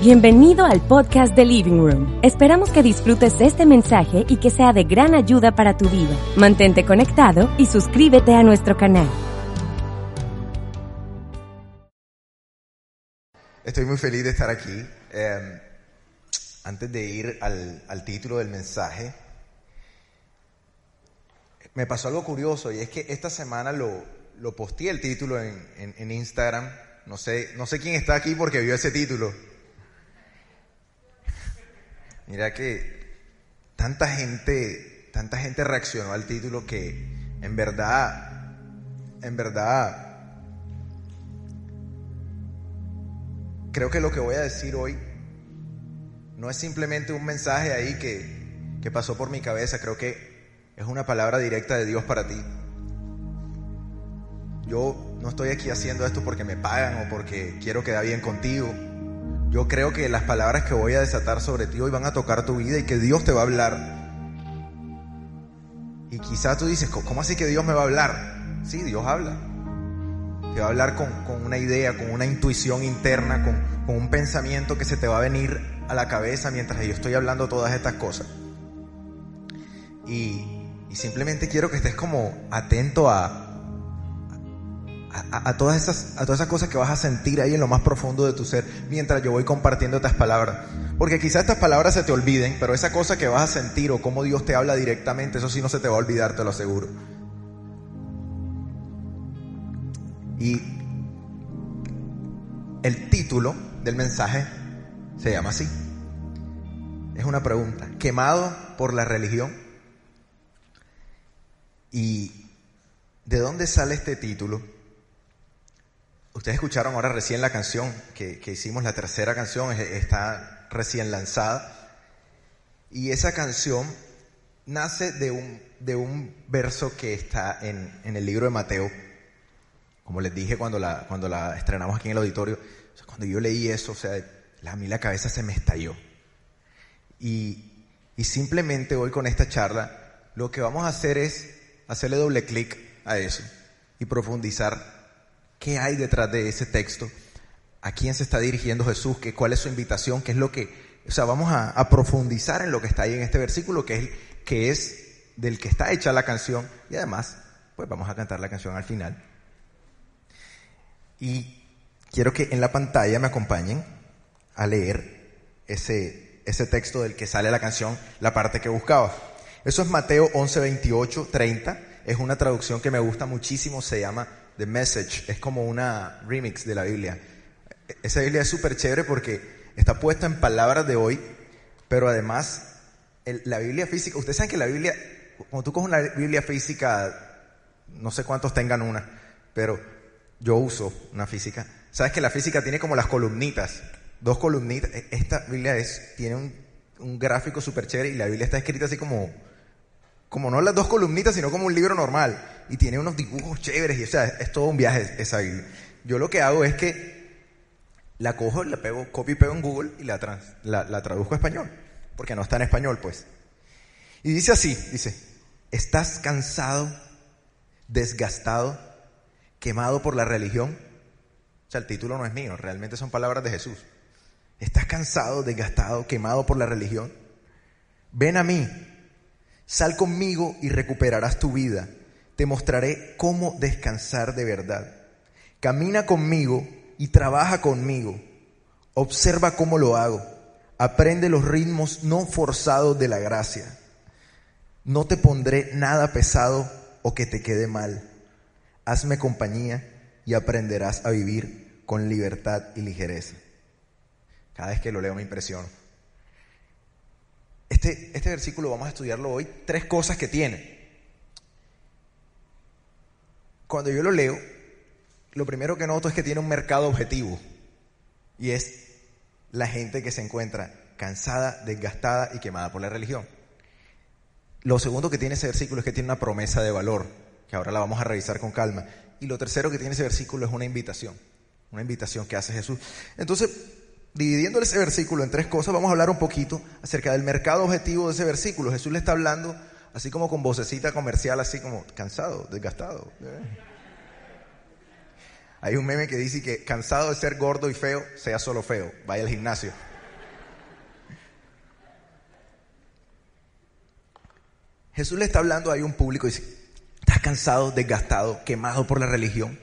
Bienvenido al podcast de Living Room. Esperamos que disfrutes este mensaje y que sea de gran ayuda para tu vida. Mantente conectado y suscríbete a nuestro canal. Estoy muy feliz de estar aquí. Eh, antes de ir al, título del mensaje, me pasó algo curioso y es que esta semana lo, lo posteé el título en, en Instagram. No sé, no sé quién está aquí porque vio ese título. Mira que tanta gente, tanta gente reaccionó al título que en verdad, en verdad, creo que lo que voy a decir hoy no es simplemente un mensaje ahí que, que pasó por mi cabeza, creo que es una palabra directa de Dios para ti. Yo no estoy aquí haciendo esto porque me pagan o porque quiero quedar bien contigo. Yo creo que las palabras que voy a desatar sobre ti hoy van a tocar tu vida y que Dios te va a hablar. Y quizás tú dices, ¿cómo así que Dios me va a hablar? Sí, Dios habla. Te va a hablar con, con una idea, con una intuición interna, con, con, un pensamiento que se te va a venir a la cabeza mientras yo estoy hablando todas estas cosas. Y, y simplemente quiero que estés como atento a, a, todas esas, a todas esas cosas que vas a sentir ahí en lo más profundo de tu ser mientras yo voy compartiendo estas palabras. Porque quizás estas palabras se te olviden, pero esa cosa que vas a sentir o cómo Dios te habla directamente, eso sí no se te va a olvidar, te lo aseguro. Y el título del mensaje se llama así. Es una pregunta. ¿Quemado por la religión? ¿Y de dónde sale este título? Ustedes escucharon ahora recién la canción que, que, hicimos, la tercera canción, está recién lanzada. Y esa canción nace de un, de un verso que está en, en, el libro de Mateo. Como les dije cuando la, cuando la estrenamos aquí en el auditorio, cuando yo leí eso, o sea, a mí la cabeza se me estalló. Y, y simplemente hoy con esta charla, lo que vamos a hacer es hacerle doble clic a eso y profundizar ¿Qué hay detrás de ese texto? ¿A quién se está dirigiendo Jesús? ¿Qué, ¿Cuál es su invitación? ¿Qué es lo que... O sea, vamos a, profundizar en lo que está ahí en este versículo, que es, que es del que está hecha la canción. Y además, pues vamos a cantar la canción al final. Y quiero que en la pantalla me acompañen a leer ese, ese texto del que sale la canción, la parte que buscaba. Eso es Mateo 11, 28, 30. Es una traducción que me gusta muchísimo, se llama The Message, es como una remix de la Biblia. Esa Biblia es súper chévere porque está puesta en palabras de hoy, pero además el, la Biblia física, ustedes saben que la Biblia, cuando tú coges una Biblia física, no sé cuántos tengan una, pero yo uso una física. Sabes que la física tiene como las columnitas, dos columnitas. Esta Biblia es, tiene un, un gráfico súper chévere y la Biblia está escrita así como como no las dos columnitas, sino como un libro normal. Y tiene unos dibujos chéveres y o sea, es todo un viaje esa. Yo lo que hago es que la cojo, la pego, copio y pego en Google y la, trans, la traduzco a español. Porque no está en español, pues. Y dice así, dice, ¿estás cansado, desgastado, quemado por la religión? O sea, el título no es mío, realmente son palabras de Jesús. ¿Estás cansado, desgastado, quemado por la religión? Ven a mí Sal conmigo y recuperarás tu vida. Te mostraré cómo descansar de verdad. Camina conmigo y trabaja conmigo. Observa cómo lo hago. Aprende los ritmos no forzados de la gracia. No te pondré nada pesado o que te quede mal. Hazme compañía y aprenderás a vivir con libertad y ligereza. Cada vez que lo leo me impresiono. Este, este versículo vamos a estudiarlo hoy, tres cosas que tiene. Cuando yo lo leo, lo primero que noto es que tiene un mercado objetivo y es la gente que se encuentra cansada, desgastada y quemada por la religión. Lo segundo que tiene ese versículo es que tiene una promesa de valor, que ahora la vamos a revisar con calma. Y lo tercero que tiene ese versículo es una invitación, una invitación que hace Jesús. Entonces, dividiendo ese versículo en tres cosas, vamos a hablar un poquito acerca del mercado objetivo de ese versículo. Jesús le está hablando así como con vocecita comercial, así como cansado, desgastado. Hay un meme que dice que cansado de ser gordo y feo, sea solo feo, vaya al gimnasio. Jesús le está hablando a un público y dice, ¿estás cansado, desgastado, quemado por la religión?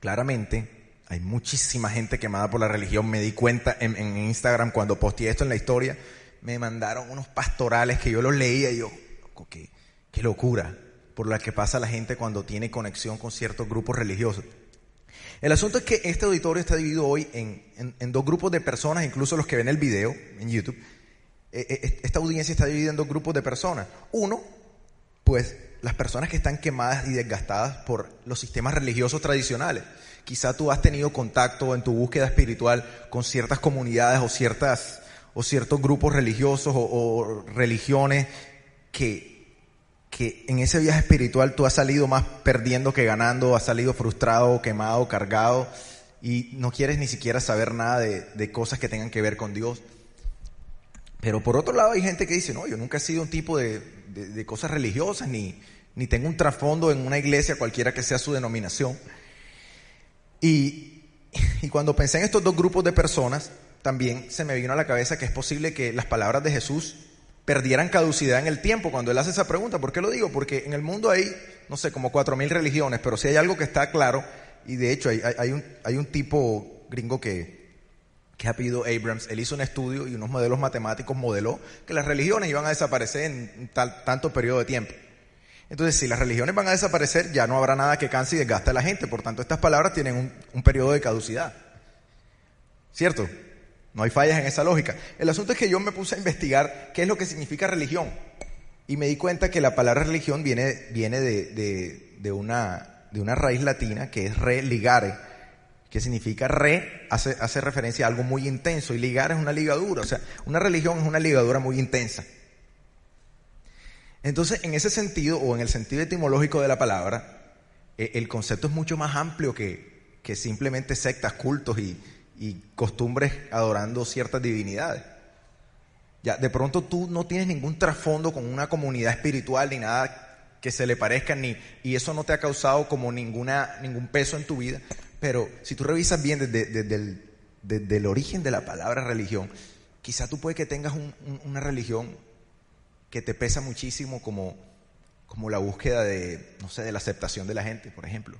Claramente, hay muchísima gente quemada por la religión. Me di cuenta en, en Instagram cuando posteé esto en la historia, me mandaron unos pastorales que yo los leía y yo, qué, qué locura por la que pasa la gente cuando tiene conexión con ciertos grupos religiosos. El asunto es que este auditorio está dividido hoy en, en, dos grupos de personas, incluso los que ven el video en YouTube. Eh, eh, esta audiencia está dividida en dos grupos de personas. Uno, pues las personas que están quemadas y desgastadas por los sistemas religiosos tradicionales. Quizá tú has tenido contacto en tu búsqueda espiritual con ciertas comunidades o ciertas o ciertos grupos religiosos o, religiones que, que en ese viaje espiritual tú has salido más perdiendo que ganando, has salido frustrado, quemado, cargado y no quieres ni siquiera saber nada de, de cosas que tengan que ver con Dios. Pero por otro lado hay gente que dice, no, yo nunca he sido un tipo de, de, cosas religiosas, ni, ni tengo un trasfondo en una iglesia, cualquiera que sea su denominación. Y, y cuando pensé en estos dos grupos de personas, también se me vino a la cabeza que es posible que las palabras de Jesús perdieran caducidad en el tiempo cuando él hace esa pregunta. ¿Por qué lo digo? Porque en el mundo hay, no sé, como cuatro mil religiones, pero si hay algo que está claro, y de hecho hay, hay, un, hay un tipo gringo que, que ha pedido Abrams, él hizo un estudio y unos modelos matemáticos modeló que las religiones iban a desaparecer en tal, tanto periodo de tiempo. Entonces, si las religiones van a desaparecer, ya no habrá nada que canse y desgaste a la gente. Por tanto, estas palabras tienen un, un periodo de caducidad. ¿Cierto? No hay fallas en esa lógica. El asunto es que yo me puse a investigar qué es lo que significa religión. Y me di cuenta que la palabra religión viene, viene de, de, una, de una raíz latina que es religare, que significa re, hace, hace referencia a algo muy intenso, y ligar es una ligadura. O sea, una religión es una ligadura muy intensa. Entonces, en ese sentido, o en el sentido etimológico de la palabra, eh, el concepto es mucho más amplio que, que simplemente sectas, cultos y, y costumbres adorando ciertas divinidades. Ya, de pronto tú no tienes ningún trasfondo con una comunidad espiritual ni nada que se le parezca, ni, y eso no te ha causado como ninguna, ningún peso en tu vida. Pero si tú revisas bien desde, el, origen de la palabra religión, quizá tú puedes que tengas una religión que te pesa muchísimo como, como la búsqueda de, no sé, de la aceptación de la gente, por ejemplo.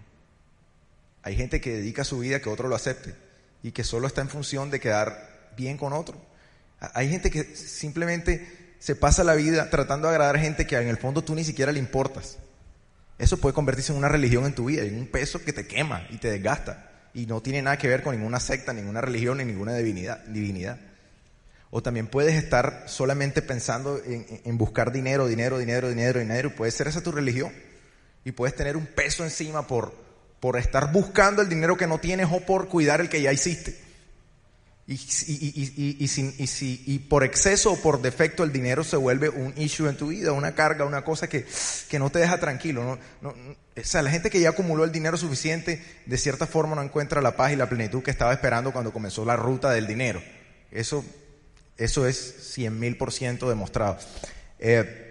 Hay gente que dedica su vida a que otro lo acepte y que solo está en función de quedar bien con otro. Hay gente que simplemente se pasa la vida tratando de agradar gente que en el fondo tú ni siquiera le importas. Eso puede convertirse en una religión en tu vida, en un peso que te quema y te desgasta. Y no tiene nada que ver con ninguna secta, ninguna religión, ni ninguna divinidad. O también puedes estar solamente pensando en, en, buscar dinero, dinero, dinero, dinero, dinero, y puede ser esa tu religión. Y puedes tener un peso encima por, por estar buscando el dinero que no tienes o por cuidar el que ya hiciste. Y, y, y, por exceso o por defecto el dinero se vuelve un issue en tu vida, una carga, una cosa que, que no te deja tranquilo. o sea, la gente que ya acumuló el dinero suficiente, de cierta forma no encuentra la paz y la plenitud que estaba esperando cuando comenzó la ruta del dinero. Eso, eso es cien mil por ciento demostrado. Eh,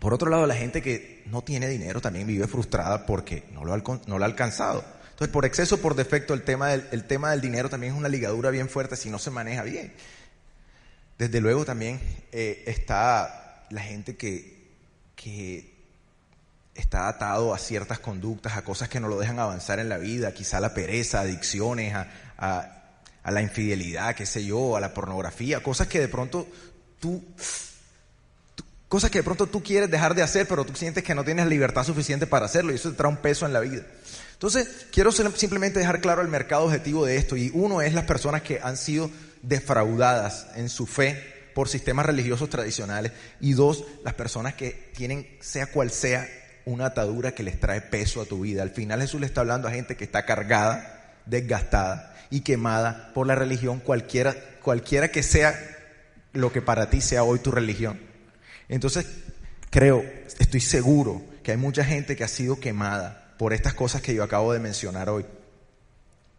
por otro lado, la gente que no tiene dinero también vive frustrada porque no lo, ha, alcanzado. Entonces, por exceso, por defecto, el tema, del, dinero también es una ligadura bien fuerte si no se maneja bien. Desde luego también eh, está la gente que, que está atado a ciertas conductas, a cosas que no lo dejan avanzar en la vida, quizá la pereza, adicciones, a, a, a la infidelidad, qué sé yo, a la pornografía, cosas que de pronto tú Cosas que de pronto tú quieres dejar de hacer, pero tú sientes que no tienes libertad suficiente para hacerlo y eso te trae un peso en la vida. Entonces, quiero simplemente dejar claro el mercado objetivo de esto. Y uno es las personas que han sido defraudadas en su fe por sistemas religiosos tradicionales. Y dos, las personas que tienen, sea cual sea, una atadura que les trae peso a tu vida. Al final Jesús le está hablando a gente que está cargada, desgastada y quemada por la religión, cualquiera, cualquiera que sea lo que para ti sea hoy tu religión. Entonces, creo, estoy seguro que hay mucha gente que ha sido quemada por estas cosas que yo acabo de mencionar hoy.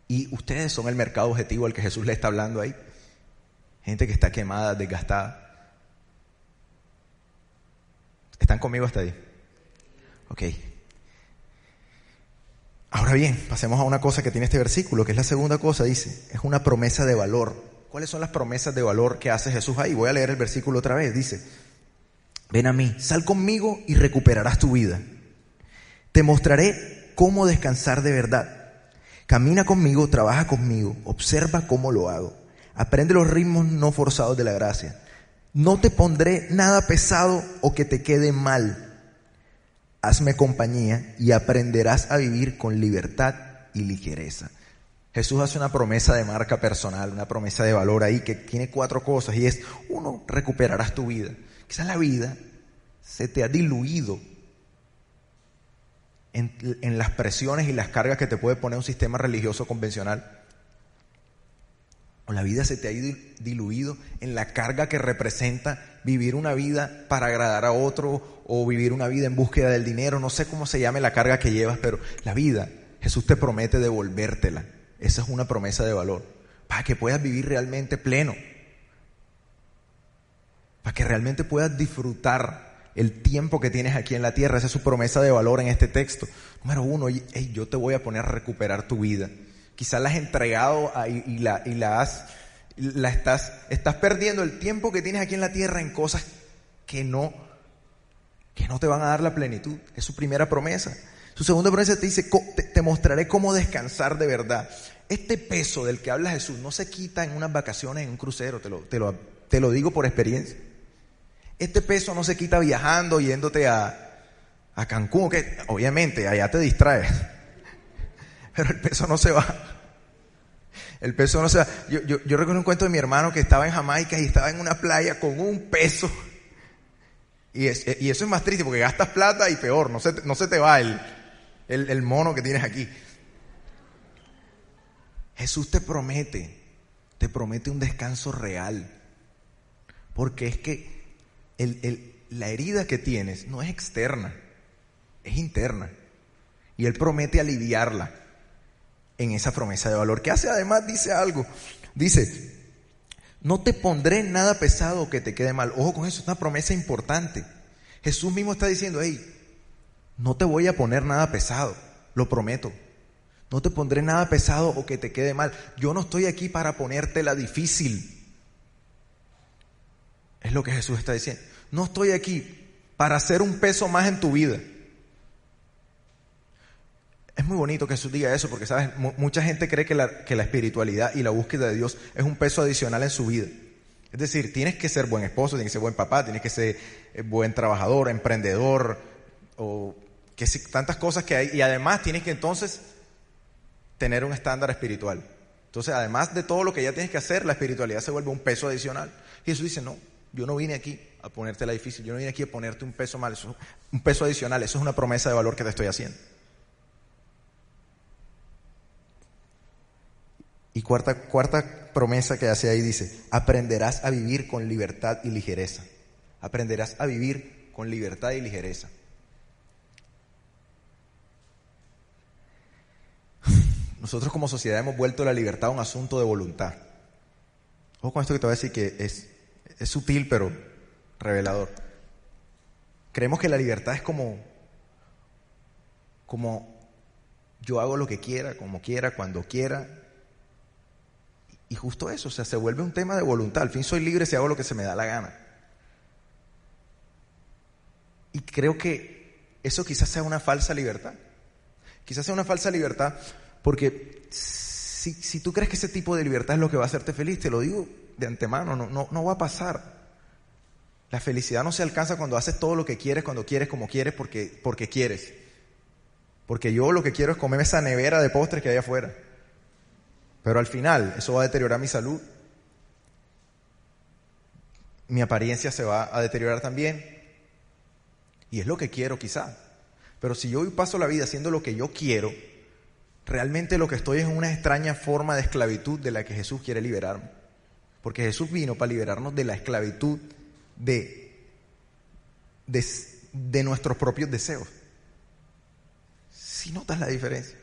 Y ustedes son el mercado objetivo al que Jesús le está hablando ahí. Gente que está quemada, desgastada. ¿Están conmigo hasta ahí? Ok. Ahora bien, pasemos a una cosa que tiene este versículo, que es la segunda cosa, dice, es una promesa de valor. ¿Cuáles son las promesas de valor que hace Jesús ahí? Voy a leer el versículo otra vez, dice, ven a mí, sal conmigo y recuperarás tu vida. Te mostraré cómo descansar de verdad. Camina conmigo, trabaja conmigo, observa cómo lo hago. Aprende los ritmos no forzados de la gracia. No te pondré nada pesado o que te quede mal. Hazme compañía y aprenderás a vivir con libertad y ligereza. Jesús hace una promesa de marca personal, una promesa de valor ahí que tiene cuatro cosas y es, uno, recuperarás tu vida. Quizás la vida se te ha diluido en, en, las presiones y las cargas que te puede poner un sistema religioso convencional. O la vida se te ha ido diluido en la carga que representa vivir una vida para agradar a otro o vivir una vida en búsqueda del dinero. No sé cómo se llame la carga que llevas, pero la vida, Jesús te promete devolvértela. Esa es una promesa de valor. Para que puedas vivir realmente pleno. Para que realmente puedas disfrutar el tiempo que tienes aquí en la tierra. Esa es su promesa de valor en este texto. Número uno, yo te voy a poner a recuperar tu vida. Quizás la has entregado y, la, y la has, la estás, estás perdiendo el tiempo que tienes aquí en la tierra en cosas que no, que no te van a dar la plenitud. Es su primera promesa. Su segunda promesa te dice, te, mostraré cómo descansar de verdad. Este peso del que habla Jesús no se quita en unas vacaciones, en un crucero, te lo, te lo, te lo digo por experiencia. Este peso no se quita viajando, yéndote a, a Cancún, que obviamente allá te distraes, pero el peso no se va. El peso no se va. Yo, yo, recuerdo un cuento de mi hermano que estaba en Jamaica y estaba en una playa con un peso. Y, es, y eso es más triste porque gastas plata y peor, no se, no se te va el, el, mono que tienes aquí. Jesús te promete, te promete un descanso real. Porque es que la herida que tienes no es externa, es interna. Y Él promete aliviarla en esa promesa de valor. Que hace además, dice algo. Dice, no te pondré nada pesado que te quede mal. Ojo con eso, es una promesa importante. Jesús mismo está diciendo, hey, no te voy a poner nada pesado, lo prometo. No te pondré nada pesado o que te quede mal. Yo no estoy aquí para ponértela difícil. Es lo que Jesús está diciendo. No estoy aquí para hacer un peso más en tu vida. Es muy bonito que Jesús diga eso porque, ¿sabes? mucha gente cree que la, espiritualidad y la búsqueda de Dios es un peso adicional en su vida. Es decir, tienes que ser buen esposo, tienes que ser buen papá, tienes que ser eh, buen trabajador, emprendedor, o que tantas cosas que hay. Y además tienes que entonces tener un estándar espiritual. Entonces, además de todo lo que ya tienes que hacer, la espiritualidad se vuelve un peso adicional. Jesús dice, no, yo no vine aquí a ponerte la difícil, yo no vine aquí a ponerte un peso mal, eso, un peso adicional, eso es una promesa de valor que te estoy haciendo. Y cuarta, cuarta promesa que hace ahí dice, aprenderás a vivir con libertad y ligereza. Aprenderás a vivir con libertad y ligereza. Nosotros como sociedad hemos vuelto la libertad un asunto de voluntad. Ojo con esto que te voy a decir que es, es sutil pero revelador. Creemos que la libertad es como, como yo hago lo que quiera, como quiera, cuando quiera, y justo eso, o sea, se vuelve un tema de voluntad. Al fin soy libre si hago lo que se me da la gana. Y creo que eso quizás sea una falsa libertad. Quizás sea una falsa libertad porque si, si, tú crees que ese tipo de libertad es lo que va a hacerte feliz, te lo digo de antemano, no, no, no va a pasar. La felicidad no se alcanza cuando haces todo lo que quieres, cuando quieres, como quieres, porque, porque quieres. Porque yo lo que quiero es comerme esa nevera de postres que hay afuera. Pero al final eso va a deteriorar mi salud. Mi apariencia se va a deteriorar también. Y es lo que quiero quizá. Pero si yo paso la vida haciendo lo que yo quiero, realmente lo que estoy es una extraña forma de esclavitud de la que Jesús quiere liberarme. Porque Jesús vino para liberarnos de la esclavitud de, de, nuestros propios deseos. Si notas la diferencia.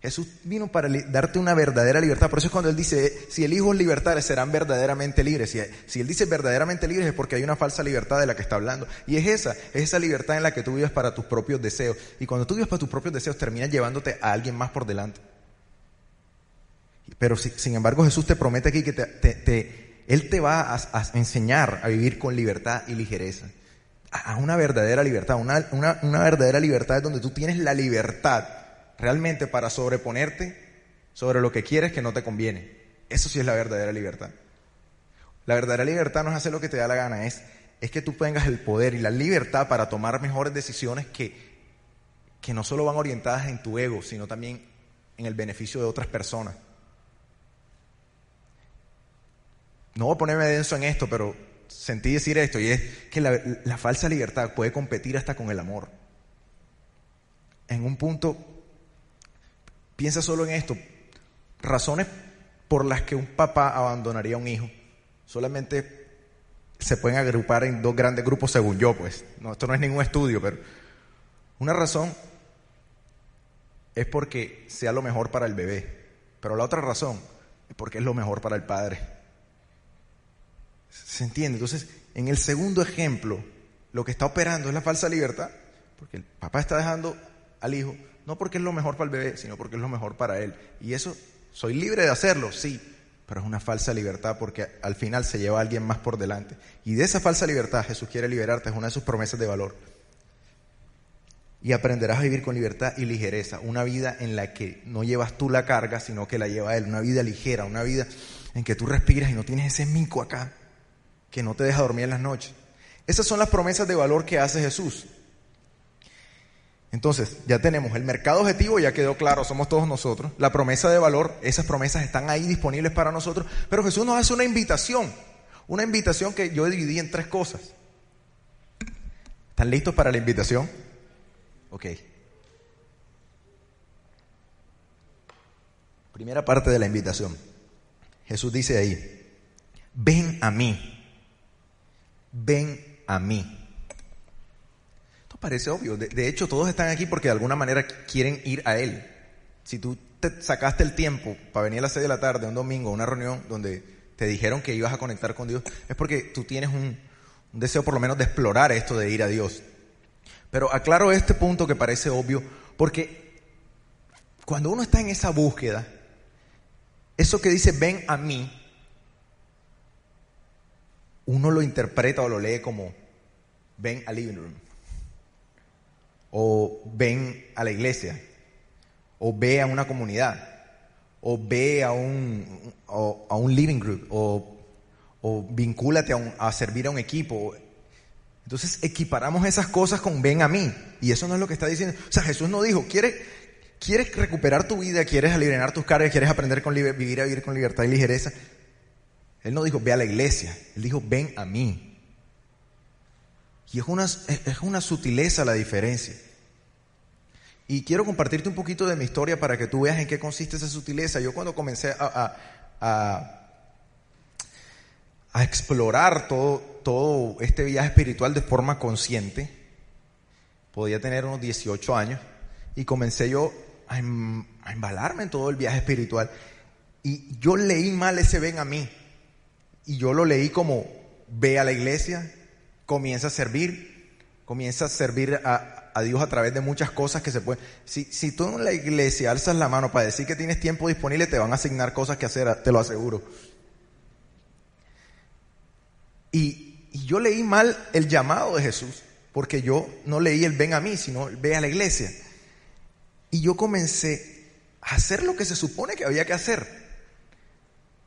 Jesús vino para darte una verdadera libertad. Por eso es cuando Él dice, si el Hijo es libertad, serán verdaderamente libres. Si, si, Él dice verdaderamente libres es porque hay una falsa libertad de la que está hablando. Y es esa, es esa libertad en la que tú vives para tus propios deseos. Y cuando tú vives para tus propios deseos, terminas llevándote a alguien más por delante. Pero sin embargo Jesús te promete aquí que te, Él te va a, enseñar a vivir con libertad y ligereza. a una verdadera libertad. Una, una, una verdadera libertad es donde tú tienes la libertad realmente para sobreponerte sobre lo que quieres que no te conviene. Eso sí es la verdadera libertad. La verdadera libertad no es hacer lo que te da la gana, es, es que tú tengas el poder y la libertad para tomar mejores decisiones que, que no solo van orientadas en tu ego, sino también en el beneficio de otras personas. No voy a ponerme denso en esto, pero sentí decir esto, y es que la, falsa libertad puede competir hasta con el amor. En un punto, piensa solo en esto, razones por las que un papá abandonaría a un hijo solamente se pueden agrupar en dos grandes grupos según yo, pues. No, esto no es ningún estudio, pero una razón es porque sea lo mejor para el bebé, pero la otra razón es porque es lo mejor para el padre. ¿Se entiende? Entonces, en el segundo ejemplo, lo que está operando es la falsa libertad, porque el papá está dejando al hijo, no porque es lo mejor para el bebé, sino porque es lo mejor para él. Y eso, soy libre de hacerlo, sí, pero es una falsa libertad porque al final se lleva a alguien más por delante. Y de esa falsa libertad Jesús quiere liberarte, es una de sus promesas de valor. Y aprenderás a vivir con libertad y ligereza, una vida en la que no llevas tú la carga, sino que la lleva Él, una vida ligera, una vida en que tú respiras y no tienes ese mico acá que no te deja dormir en las noches. Esas son las promesas de valor que hace Jesús. Entonces, ya tenemos el mercado objetivo, ya quedó claro, somos todos nosotros. La promesa de valor, esas promesas están ahí disponibles para nosotros. Pero Jesús nos hace una invitación, una invitación que yo dividí en tres cosas. ¿Están listos para la invitación? Ok. Primera parte de la invitación. Jesús dice ahí, ven a mí, ven a mí parece obvio. De, hecho, todos están aquí porque de alguna manera quieren ir a Él. Si tú te sacaste el tiempo para venir a las 6 de la tarde, un domingo, a una reunión donde te dijeron que ibas a conectar con Dios, es porque tú tienes un, un deseo por lo menos de explorar esto de ir a Dios. Pero aclaro este punto que parece obvio, porque cuando uno está en esa búsqueda, eso que dice ven a mí, uno lo interpreta o lo lee como ven al living room o ven a la iglesia, o ve a una comunidad, o ve a un, a un living group, o, o vincúlate a, servir a un equipo. Entonces equiparamos esas cosas con ven a mí, y eso no es lo que está diciendo. O sea, Jesús no dijo, ¿quieres, quieres recuperar tu vida, quieres aliviar tus cargas, quieres aprender con vivir a vivir con libertad y ligereza. Él no dijo, ve a la iglesia, él dijo, ven a mí. Y es una, es una sutileza la diferencia. Y quiero compartirte un poquito de mi historia para que tú veas en qué consiste esa sutileza. Yo cuando comencé a, a, explorar todo, todo este viaje espiritual de forma consciente, podía tener unos 18 años, y comencé yo a, em, a embalarme en todo el viaje espiritual. Y yo leí mal ese ven a mí. Y yo lo leí como ve a la iglesia, comienza a servir, comienza a servir a, a, Dios a través de muchas cosas que se pueden. Si, si tú en la iglesia alzas la mano para decir que tienes tiempo disponible, te van a asignar cosas que hacer, te lo aseguro. Y, y yo leí mal el llamado de Jesús, porque yo no leí el ven a mí, sino ve a la iglesia. Y yo comencé a hacer lo que se supone que había que hacer.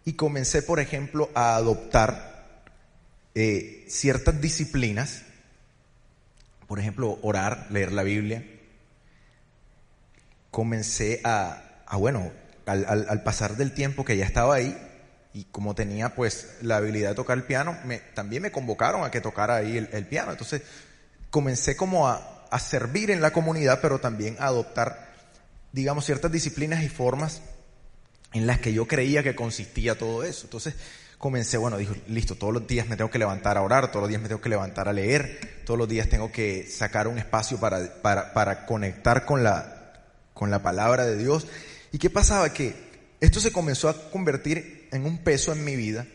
Y comencé, por ejemplo, a adoptar eh, ciertas disciplinas, por ejemplo, orar, leer la Biblia, comencé a, bueno, al, pasar del tiempo que ya estaba ahí, y como tenía pues la habilidad de tocar el piano, también me convocaron a que tocara ahí el, piano. Entonces comencé como a, a, servir en la comunidad, pero también a adoptar, digamos, ciertas disciplinas y formas en las que yo creía que consistía todo eso. Entonces comencé, bueno, dijo, listo, todos los días me tengo que levantar a orar, todos los días me tengo que levantar a leer, todos los días tengo que sacar un espacio para, para, para conectar con la, con la palabra de Dios. ¿Y qué pasaba? Que esto se comenzó a convertir en un peso en mi vida,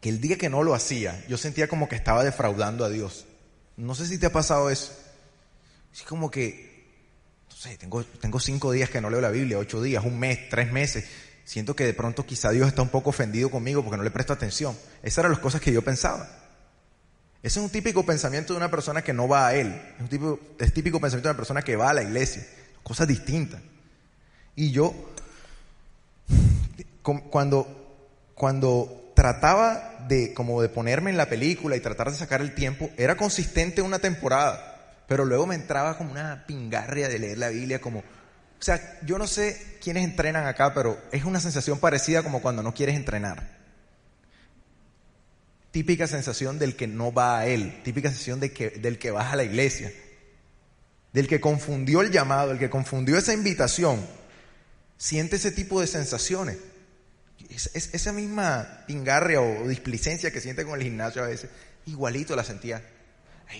que el día que no lo hacía, yo sentía como que estaba defraudando a Dios. No sé si te ha pasado eso. Es como que, tengo, cinco días que no leo la Biblia, ocho días, un mes, tres meses siento que de pronto quizá Dios está un poco ofendido conmigo porque no le presto atención. Esas eran las cosas que yo pensaba. Ese es un típico pensamiento de una persona que no va a él. Es típico, es típico pensamiento de una persona que va a la iglesia. Cosas distintas. Y yo, cuando, cuando trataba de, como de ponerme en la película y tratar de sacar el tiempo, era consistente una temporada. Pero luego me entraba como una pingarria de leer la Biblia, como, o sea, yo no sé quiénes entrenan acá, pero es una sensación parecida como cuando no quieres entrenar típica sensación del que no va a Él, típica sensación que, del que va a la iglesia, del que confundió el llamado, el que confundió esa invitación, siente ese tipo de sensaciones. Es, esa misma pingarria o displicencia que siente con el gimnasio a veces, igualito la sentía.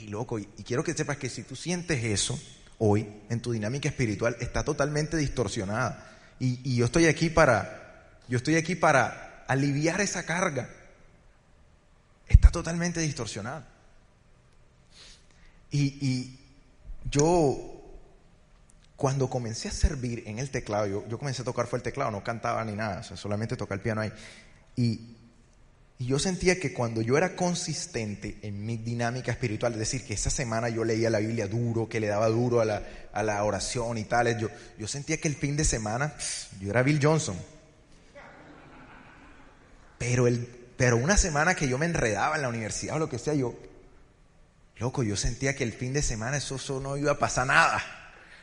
Loco, y, quiero que sepas que si tú sientes eso hoy en tu dinámica espiritual, está totalmente distorsionada. Y, yo estoy aquí para, yo estoy aquí para aliviar esa carga está totalmente distorsionado. Y, yo, cuando comencé a servir en el teclado, yo, comencé a tocar fue el teclado, no cantaba ni nada, solamente tocaba el piano ahí. Y, yo sentía que cuando yo era consistente en mi dinámica espiritual, es decir, que esa semana yo leía la Biblia duro, que le daba duro a la, a la oración y tales, yo, yo sentía que el fin de semana yo era Bill Johnson. Pero el pero una semana que yo me enredaba en la universidad o lo que sea, yo, loco, yo sentía que el fin de semana eso, no iba a pasar nada.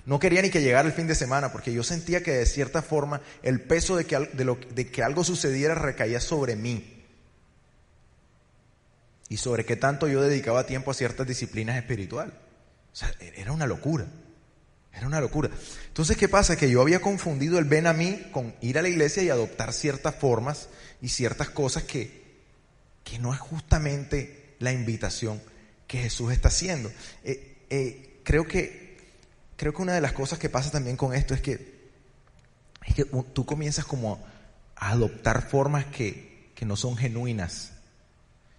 No quería ni que llegara el fin de semana, porque yo sentía que de cierta forma el peso de que, de lo, de que algo sucediera recaía sobre mí. Y sobre qué tanto yo dedicaba tiempo a ciertas disciplinas espirituales. O sea, e-, era una locura. Era una locura. Entonces, ¿qué pasa? Que yo había confundido el ven a mí con ir a la iglesia y adoptar ciertas formas y ciertas cosas que, que no es justamente la invitación que Jesús está haciendo. Eh, eh, creo, que, creo que una de las cosas que pasa también con esto es que, es que tú comienzas como a adoptar formas que, que no son genuinas.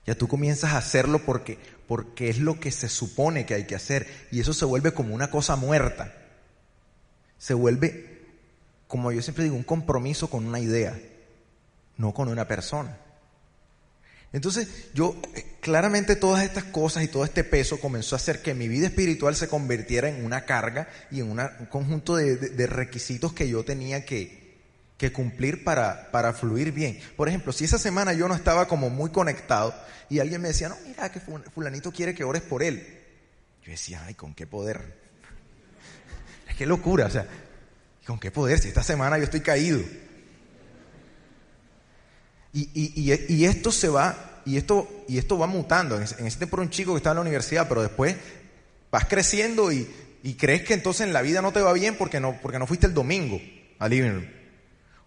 Ya tú comienzas a hacerlo porque, porque es lo que se supone que hay que hacer. Y eso se vuelve como una cosa muerta. Se vuelve, como yo siempre digo, un compromiso con una idea, no con una persona. Entonces yo, eh, claramente todas estas cosas y todo este peso comenzó a hacer que mi vida espiritual se convirtiera en una carga y en un conjunto de, requisitos que yo tenía que, cumplir para, para, fluir bien. Por ejemplo, si esa semana yo no estaba como muy conectado y alguien me decía, no, mira que fulanito quiere que ores por él. Yo decía, ay, ¿con qué poder? Es que locura, o sea, ¿con qué poder? Si esta semana yo estoy caído. Y, esto se va, y esto, y esto va mutando. En, ese tiempo un chico que estaba en la universidad, pero después vas creciendo y, crees que entonces en la vida no te va bien porque no, porque no fuiste el domingo al living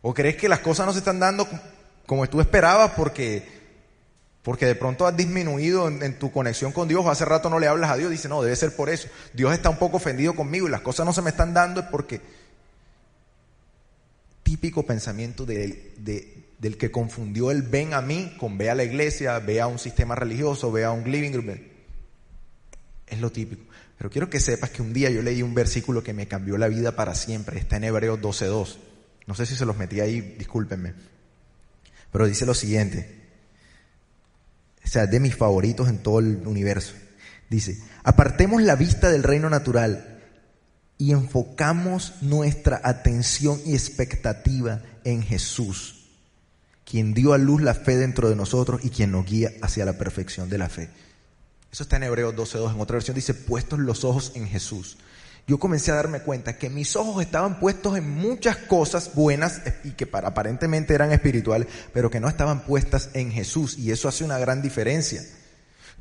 O crees que las cosas no se están dando como tú esperabas porque, porque de pronto has disminuido en, tu conexión con Dios, o hace rato no le hablas a Dios, dice, no, debe ser por eso. Dios está un poco ofendido conmigo y las cosas no se me están dando es porque típico pensamiento de, del que confundió el ven a mí con ve a la iglesia, ve a un sistema religioso, ve a un living group. Es lo típico. Pero quiero que sepas que un día yo leí un versículo que me cambió la vida para siempre. Está en Hebreos 12.2. No sé si se los metí ahí, discúlpenme. Pero dice lo siguiente. O sea, de mis favoritos en todo el universo. Dice, apartemos la vista del reino natural y enfocamos nuestra atención y expectativa en Jesús quien dio a luz la fe dentro de nosotros y quien nos guía hacia la perfección de la fe. Eso está en Hebreos 12.2. En otra versión dice, puestos los ojos en Jesús. Yo comencé a darme cuenta que mis ojos estaban puestos en muchas cosas buenas y que para, aparentemente eran espirituales, pero que no estaban puestas en Jesús. Y eso hace una gran diferencia.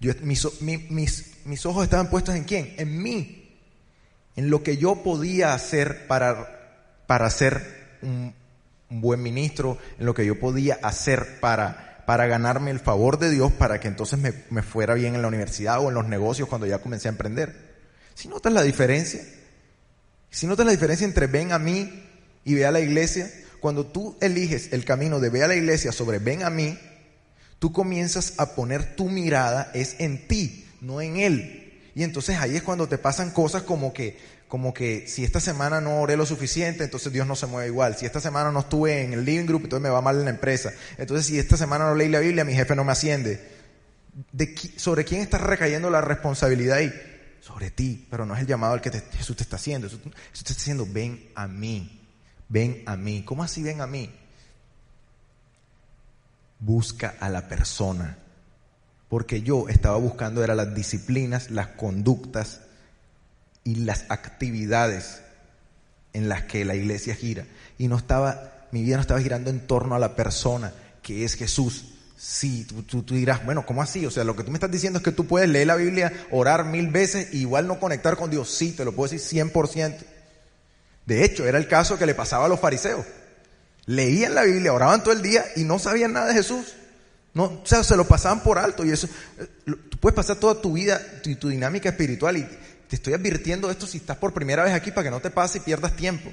Yo, mis, ojos estaban puestos en quién? En mí. En lo que yo podía hacer para, para ser un, un buen ministro, en lo que yo podía hacer para, para ganarme el favor de Dios, para que entonces me, me fuera bien en la universidad o en los negocios cuando ya comencé a emprender. Si notas la diferencia, si notas la diferencia entre ven a mí y ve a la iglesia, cuando tú eliges el camino de ve a la iglesia sobre ven a mí, tú comienzas a poner tu mirada es en ti, no en él. Y entonces ahí es cuando te pasan cosas como que como que si esta semana no oré lo suficiente, entonces Dios no se mueve igual. Si esta semana no estuve en el living group, entonces me va mal en la empresa. Entonces si esta semana no leí la Biblia, mi jefe no me asciende. de sobre quién está recayendo la responsabilidad ahí. Sobre ti, pero no es el llamado al que Jesús te está haciendo. Jesús te está diciendo, ven a mí, ven a mí. ¿Cómo así ven a mí? Busca a la persona. Porque yo estaba buscando era las disciplinas, las conductas y las actividades en las que la iglesia gira. Y no estaba, mi vida no estaba girando en torno a la persona que es Jesús. Sí, tú, tú, dirás, bueno, ¿cómo así? O sea, lo que tú me estás diciendo es que tú puedes leer la Biblia, orar mil veces y igual no conectar con Dios. Sí, te lo puedo decir 100%. De hecho, era el caso que le pasaba a los fariseos. Leían la Biblia, oraban todo el día y no sabían nada de Jesús. No, o sea, se lo pasaban por alto y eso, eh, tú puedes pasar toda tu vida y tu dinámica espiritual y te estoy advirtiendo esto si estás por primera vez aquí para que no te pase y pierdas tiempo.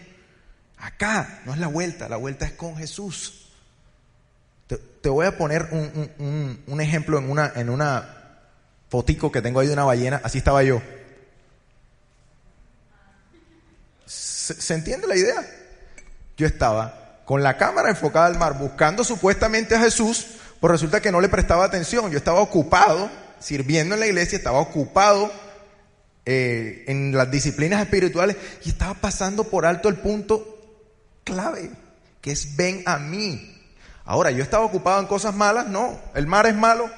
Acá no es la vuelta, la vuelta es con Jesús. Te, voy a poner un, ejemplo en una, en una fotico que tengo ahí de una ballena, así estaba yo. ¿Se, entiende la idea? Yo estaba con la cámara enfocada al mar, buscando supuestamente a Jesús, pero resulta que no le prestaba atención. Yo estaba ocupado sirviendo en la iglesia, estaba ocupado eh, en las disciplinas espirituales y estaba pasando por alto el punto clave, que es ven a mí. Ahora, yo estaba ocupado en cosas malas, no. ¿El mar es malo?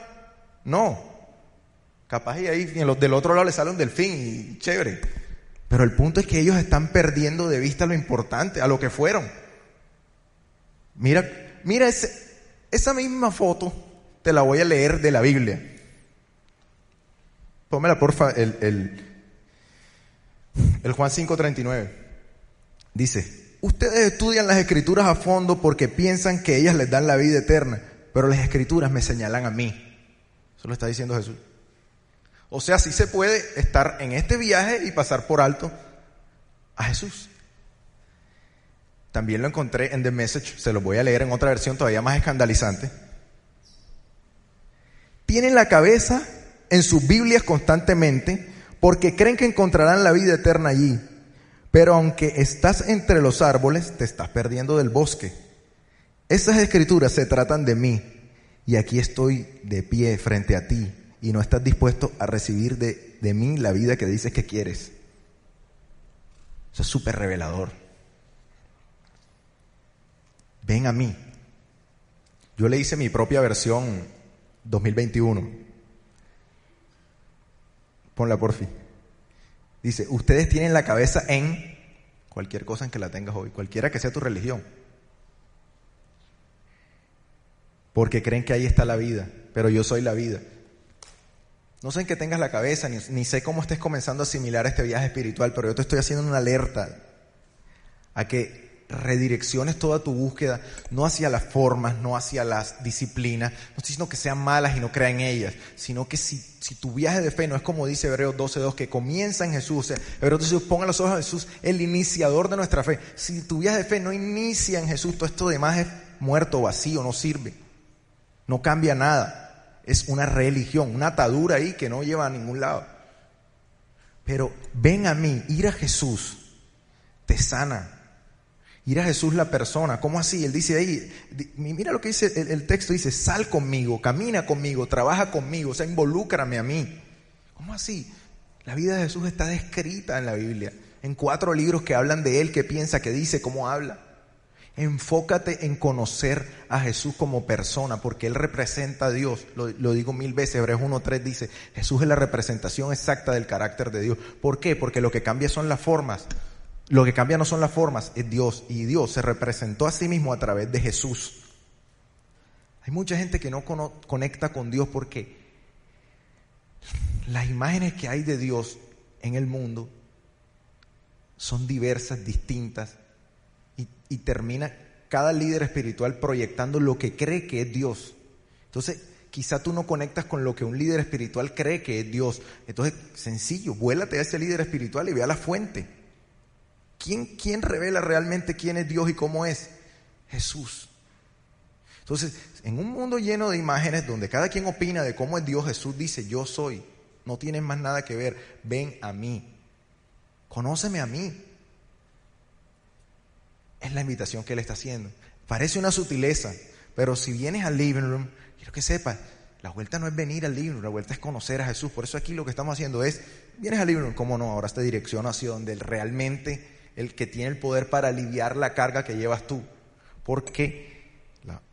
No. Capaz y ahí los del otro lado le sale un delfín y chévere. Pero el punto es que ellos están perdiendo de vista lo importante, a lo que fueron. Mira, mira esa misma foto, te la voy a leer de la Biblia. Pómela porfa, el, el el Juan 5:39 dice, ustedes estudian las escrituras a fondo porque piensan que ellas les dan la vida eterna, pero las escrituras me señalan a mí. Eso lo está diciendo Jesús. O sea, sí se puede estar en este viaje y pasar por alto a Jesús. También lo encontré en The Message, se lo voy a leer en otra versión todavía más escandalizante. Tienen la cabeza en sus Biblias constantemente porque creen que encontrarán la vida eterna allí. Pero aunque estás entre los árboles, te estás perdiendo del bosque. Esas escrituras se tratan de mí, y aquí estoy de pie frente a ti, y no estás dispuesto a recibir de, de mí la vida que dices que quieres. Eso es súper revelador. Ven a mí. Yo le hice mi propia versión 2021 Ponla por fin. Dice, ustedes tienen la cabeza en cualquier cosa en que la tengas hoy, cualquiera que sea tu religión. Porque creen que ahí está la vida, pero yo soy la vida. No sé en qué tengas la cabeza, ni, ni, sé cómo estés comenzando a asimilar este viaje espiritual, pero yo te estoy haciendo una alerta a que redirecciones toda tu búsqueda, no hacia las formas, no hacia las disciplinas, no estoy diciendo que sean malas y no crea en ellas, sino que si, si tu viaje de fe no es como dice Hebreos 12.2, que comienza en Jesús, o sea, Hebreos 12.2, ponga los ojos a Jesús, el iniciador de nuestra fe. Si tu viaje de fe no inicia en Jesús, todo esto demás es muerto, vacío, no sirve, no cambia nada. Es una religión, una atadura ahí que no lleva a ningún lado. Pero ven a mí, ir a Jesús te sana, Ir a Jesús la persona, ¿cómo así? Él dice ahí, mira lo que dice el, texto, dice, sal conmigo, camina conmigo, trabaja conmigo, o sea, involúcrame a mí. ¿Cómo así? La vida de Jesús está descrita en la Biblia, en cuatro libros que hablan de Él, qué piensa, qué dice, cómo habla. Enfócate en conocer a Jesús como persona, porque Él representa a Dios. Lo, digo mil veces, Hebreos 1.3 dice, Jesús es la representación exacta del carácter de Dios. ¿Por qué? Porque lo que cambia son las formas. Lo que cambia no son las formas, es Dios. Y Dios se representó a sí mismo a través de Jesús. Hay mucha gente que no conecta con Dios porque las imágenes que hay de Dios en el mundo son diversas, distintas, y, termina cada líder espiritual proyectando lo que cree que es Dios. Entonces, quizá tú no conectas con lo que un líder espiritual cree que es Dios. Entonces, sencillo, vuélate a ese líder espiritual y ve a la fuente. ¿Quién, revela realmente quién es Dios y cómo es? Jesús. Entonces, en un mundo lleno de imágenes donde cada quien opina de cómo es Dios, Jesús dice, yo soy. No tienes más nada que ver. Ven a mí. Conóceme a mí. Es la invitación que Él está haciendo. Parece una sutileza, pero si vienes al living room, quiero que sepas, La vuelta no es venir al libro, la vuelta es conocer a Jesús. Por eso aquí lo que estamos haciendo es, vienes al libro, ¿cómo no? Ahora esta dirección hacia donde realmente el que tiene el poder para aliviar la carga que llevas tú. Porque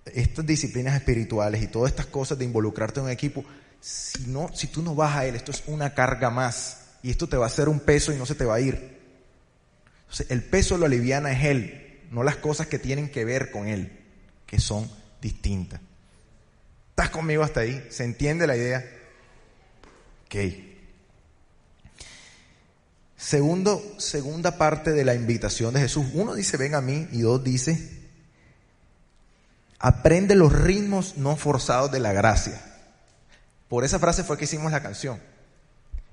estas disciplinas espirituales y todas estas cosas de involucrarte en un equipo, si, no, si tú no vas a Él, esto es una carga más. Y esto te va a hacer un peso y no se te va a ir. Entonces, el peso lo aliviana es Él, no las cosas que tienen que ver con Él, que son distintas. ¿Estás conmigo hasta ahí? ¿Se entiende la idea? Ok. Segundo, segunda parte de la invitación de Jesús. Uno dice, ven a mí, y dos dice, aprende los ritmos no forzados de la gracia. Por esa frase fue que hicimos la canción.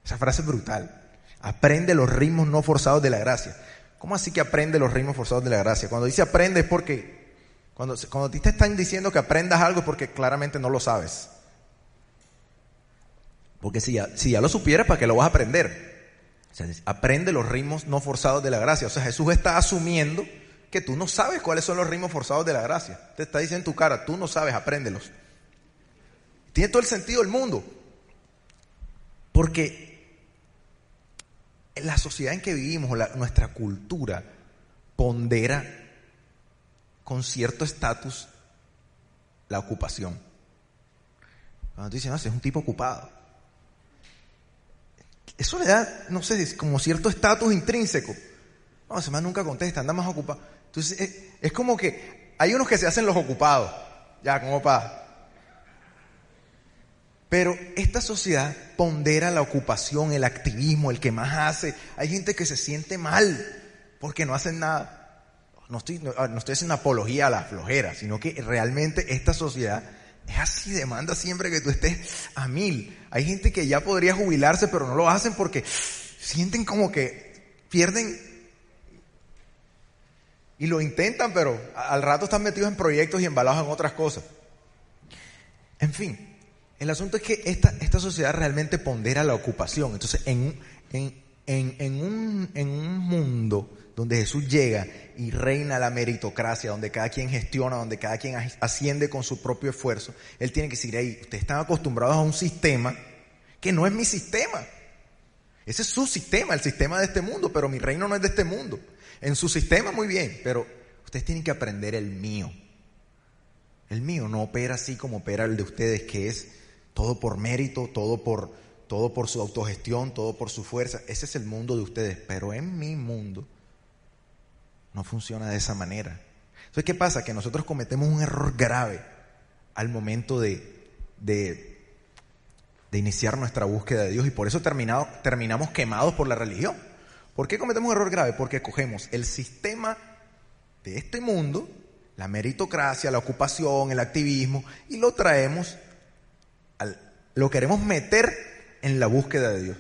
Esa frase es brutal. Aprende los ritmos no forzados de la gracia. ¿Cómo así que aprende los ritmos forzados de la gracia? Cuando dice aprende es porque, cuando, cuando te están diciendo que aprendas algo es porque claramente no lo sabes. Porque si ya, si ya lo supieras, ¿para qué lo vas a aprender? Aprende los ritmos no forzados de la gracia. O sea, Jesús está asumiendo que tú no sabes cuáles son los ritmos forzados de la gracia. Te está diciendo en tu cara, tú no sabes, apréndelos. Tiene todo el sentido del mundo. Porque la sociedad en que vivimos, nuestra cultura, pondera con cierto estatus la ocupación. Cuando tú dices, no, es un tipo ocupado. Eso le da, no sé, como cierto estatus intrínseco. No, ese más nunca contesta, anda más ocupado. Entonces, es, es, como que hay unos que se hacen los ocupados. Ya, como para pero esta sociedad pondera la ocupación, el activismo, el que más hace. Hay gente que se siente mal porque no hacen nada. No estoy, no, ah, estoy haciendo apología a la flojera, sino que realmente esta sociedad es así, demanda siempre que tú estés a mil. Hay gente que ya podría jubilarse, pero no lo hacen porque sienten como que pierden y lo intentan, pero al rato están metidos en proyectos y embalados en otras cosas. En fin, el asunto es que esta, esta sociedad realmente pondera la ocupación. Entonces, en, en, un, en un mundo donde Jesús llega y reina la meritocracia, donde cada quien gestiona, donde cada quien asciende con su propio esfuerzo, Él tiene que decir, ahí, ustedes están acostumbrados a un sistema que no es mi sistema. Ese es su sistema, el sistema de este mundo, pero mi reino no es de este mundo. En su sistema muy bien, pero ustedes tienen que aprender el mío. El mío no opera así como opera el de ustedes, que es todo por mérito, todo por, todo por su autogestión, todo por su fuerza. Ese es el mundo de ustedes, pero en mi mundo no funciona de esa manera. Entonces, ¿qué pasa? Que nosotros cometemos un error grave al momento de, de, iniciar nuestra búsqueda de Dios y por eso terminamos quemados por la religión. ¿Por qué cometemos un error grave? Porque cogemos el sistema de este mundo, la meritocracia, la ocupación, el activismo, y lo traemos lo queremos meter en la búsqueda de Dios.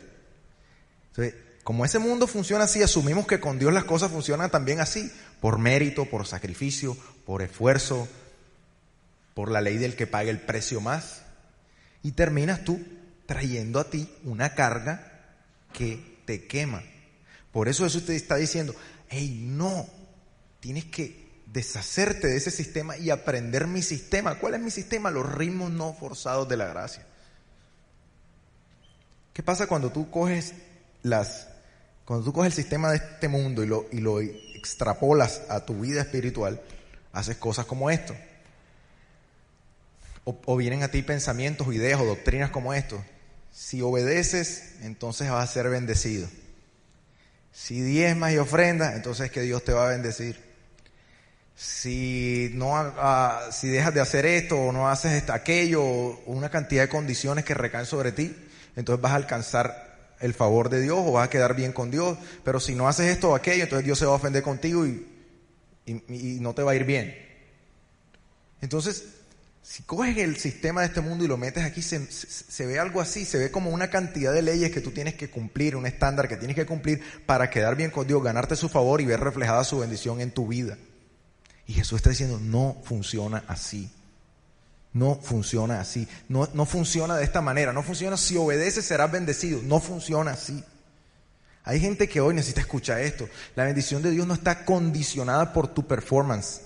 Como ese mundo funciona así, asumimos que con Dios las cosas funcionan también así, por mérito, por sacrificio, por esfuerzo, por la ley del que pague el precio más. Y terminas tú trayendo a ti una carga que te quema. Por eso eso usted está diciendo, hey, no, tienes que deshacerte de ese sistema y aprender mi sistema. ¿Cuál es mi sistema? Los ritmos no forzados de la gracia. ¿Qué pasa cuando tú coges las, cuando tú coges el sistema de este mundo y lo, y lo extrapolas a tu vida espiritual, haces cosas como esto? O, o vienen a ti pensamientos, ideas o doctrinas como esto. Si obedeces, entonces vas a ser bendecido. Si diezmas y ofrendas, entonces es que Dios te va a bendecir. Si no, si dejas de hacer esto o no haces aquello, una cantidad de condiciones que recaen sobre ti, entonces vas a alcanzar el favor de Dios o vas a quedar bien con Dios. Pero si no haces esto o aquello, entonces Dios se va a ofender contigo y, no te va a ir bien. Entonces, si coges el sistema de este mundo y lo metes aquí, se, se, ve algo así, se ve como una cantidad de leyes que tú tienes que cumplir, un estándar que tienes que cumplir para quedar bien con Dios, ganarte su favor y ver reflejada su bendición en tu vida. Y Jesús está diciendo, no funciona así. No funciona así. No, no funciona de esta manera. No funciona si obedeces serás bendecido. No funciona así. Hay gente que hoy necesita escuchar esto. La bendición de Dios no está condicionada por tu performance.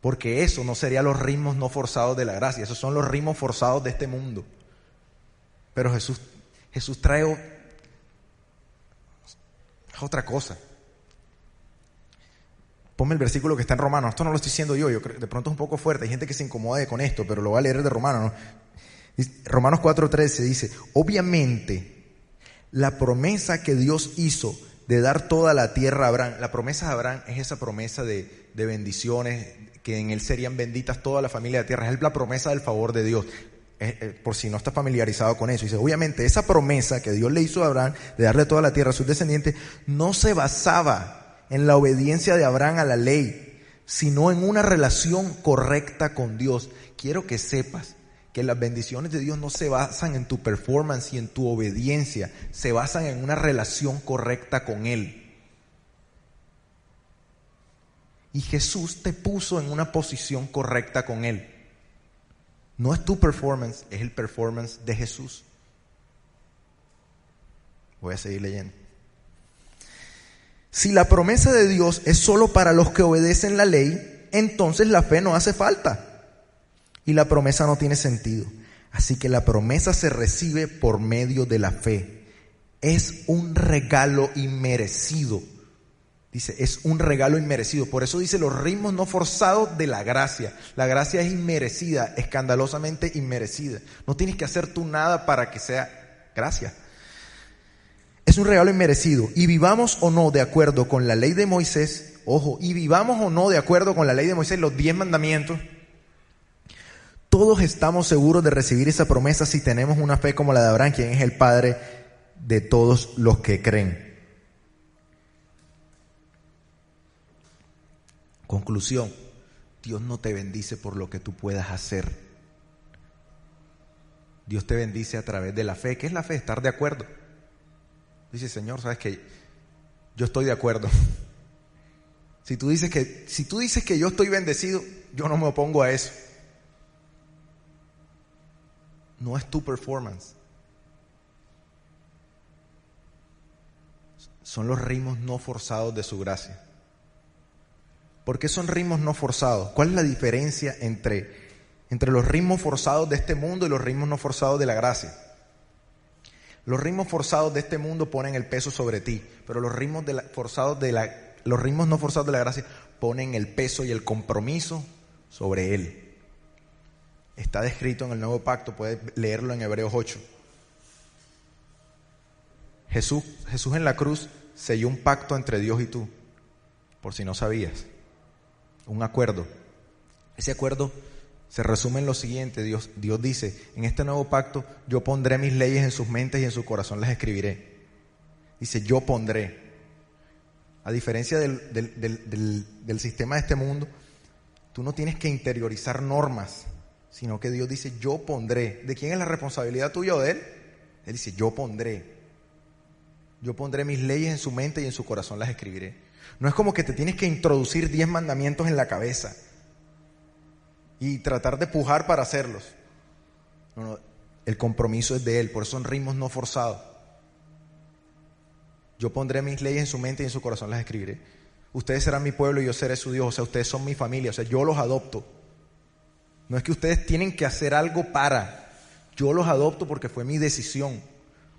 Porque eso no sería los ritmos no forzados de la gracia, esos son los ritmos forzados de este mundo. Pero Jesús, Jesús trae otra cosa. Ponme el versículo que está en Romanos. Esto no lo estoy diciendo yo, yo de pronto es un poco fuerte. Hay gente que se incomode con esto, pero lo va a leer de Romanos. Romanos 4:13 dice, obviamente, la promesa que Dios hizo de dar toda la tierra a Abraham, la promesa de Abraham es esa promesa de, de bendiciones, que en él serían benditas toda la familia de la tierra. Es la promesa del favor de Dios. por si no está familiarizado con eso. Dice, obviamente esa promesa que Dios le hizo a Abraham de darle toda la tierra a sus descendientes no se basaba en la obediencia de Abraham a la ley, sino en una relación correcta con Dios. Quiero que sepas que las bendiciones de Dios no se basan en tu performance y en tu obediencia, se basan en una relación correcta con Él. Y Jesús te puso en una posición correcta con Él. No es tu performance, es el performance de Jesús. Voy a seguir leyendo. Si la promesa de Dios es solo para los que obedecen la ley, entonces la fe no hace falta. Y la promesa no tiene sentido. Así que la promesa se recibe por medio de la fe. Es un regalo inmerecido Dice, es un regalo inmerecido. Por eso dice los ritmos no forzados de la gracia. La gracia es inmerecida, escandalosamente inmerecida. No tienes que hacer tú nada para que sea gracia. Es un regalo inmerecido. Y vivamos o no de acuerdo con la ley de Moisés, ojo, y vivamos o no de acuerdo con la ley de Moisés, los diez mandamientos, todos estamos seguros de recibir esa promesa si tenemos una fe como la de Abraham, quien es el Padre de todos los que creen. Conclusión, Dios no te bendice por lo que tú puedas hacer. Dios te bendice a través de la fe. ¿Qué es la fe? Estar de acuerdo. Dice, Señor, sabes que yo estoy de acuerdo. Si tú dices que, si tú dices que yo estoy bendecido, yo no me opongo a eso. No es tu performance. Son los ritmos no forzados de su gracia. ¿Por qué son ritmos no forzados? ¿Cuál es la diferencia entre, entre los ritmos forzados de este mundo y los ritmos no forzados de la gracia? Los ritmos forzados de este mundo ponen el peso sobre ti, pero los ritmos, de forzados de la, los ritmos no forzados de la gracia ponen el peso y el compromiso sobre él. Está descrito en el nuevo pacto, puedes leerlo en Hebreos 8. Jesús, Jesús en la cruz selló un pacto entre Dios y tú, por si no sabías un acuerdo. Ese acuerdo se resume en lo siguiente, Dios, Dios dice, en este nuevo pacto yo pondré mis leyes en sus mentes y en su corazón las escribiré. Dice, yo pondré. A diferencia del, del sistema de este mundo, tú no tienes que interiorizar normas, sino que Dios dice, yo pondré. ¿De quién es la responsabilidad tuya o de Él? Él dice, yo pondré. Yo pondré mis leyes en su mente y en su corazón las escribiré. No es como que te tienes que introducir diez mandamientos en la cabeza y tratar de pujar para hacerlos. El compromiso es de Él, por eso son ritmos no forzados. Yo pondré mis leyes en su mente y en su corazón las escribiré. Ustedes serán mi pueblo y yo seré su Dios. O sea, ustedes son mi familia. O sea, yo los adopto. No es que ustedes tienen que hacer algo para. Yo los adopto porque fue mi decisión.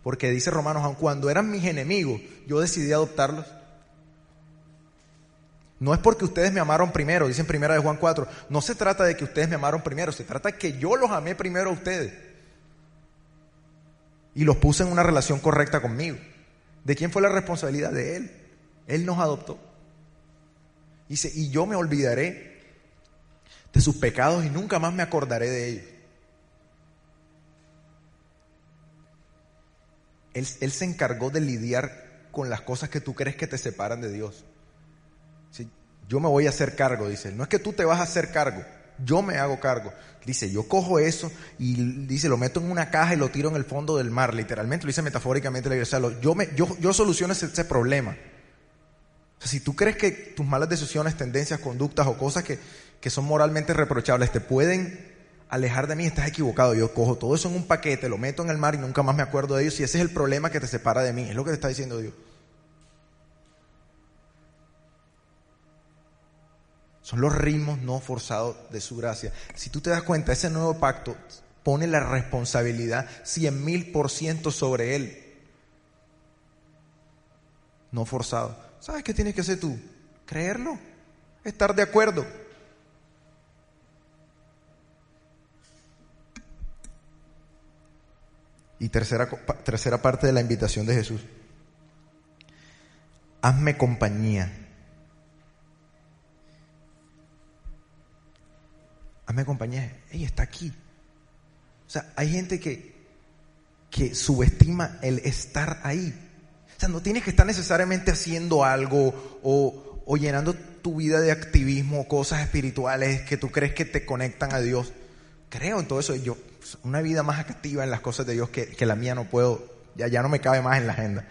Porque dice Romanos, aun cuando eran mis enemigos, yo decidí adoptarlos. No es porque ustedes me amaron primero, dicen primera de Juan 4. No se trata de que ustedes me amaron primero, se trata de que yo los amé primero a ustedes. Y los puse en una relación correcta conmigo. ¿De quién fue la responsabilidad? De Él. Él nos adoptó. Dice, y yo me olvidaré de sus pecados y nunca más me acordaré de ellos. Él, él se encargó de lidiar con las cosas que tú crees que te separan de Dios. Yo me voy a hacer cargo, dice. No es que tú te vas a hacer cargo, yo me hago cargo. Dice, yo cojo eso y dice, lo meto en una caja y lo tiro en el fondo del mar, literalmente, lo dice metafóricamente. O sea, yo, me, yo, yo soluciono ese, problema. Si tú crees que tus malas decisiones, tendencias, conductas o cosas que, que son moralmente reprochables te pueden alejar de mí, estás equivocado. Yo cojo todo eso en un paquete, lo meto en el mar y nunca más me acuerdo de ellos. Y ese es el problema que te separa de mí. Es lo que te está diciendo Dios. Son los ritmos no forzados de su gracia. Si tú te das cuenta, ese nuevo pacto pone la responsabilidad cien mil por ciento sobre él. No forzado. ¿Sabes qué tienes que hacer tú? Creerlo. Estar de acuerdo. Y tercera, tercera parte de la invitación de Jesús. Hazme compañía. Hazme compañía. Ella está aquí. O sea, hay gente que, que subestima el estar ahí. O sea, no tienes que estar necesariamente haciendo algo o, o llenando tu vida de activismo, cosas espirituales que tú crees que te conectan a Dios. Creo en todo eso. Yo, una vida más activa en las cosas de Dios que, que la mía no puedo, ya, ya no me cabe más en la agenda.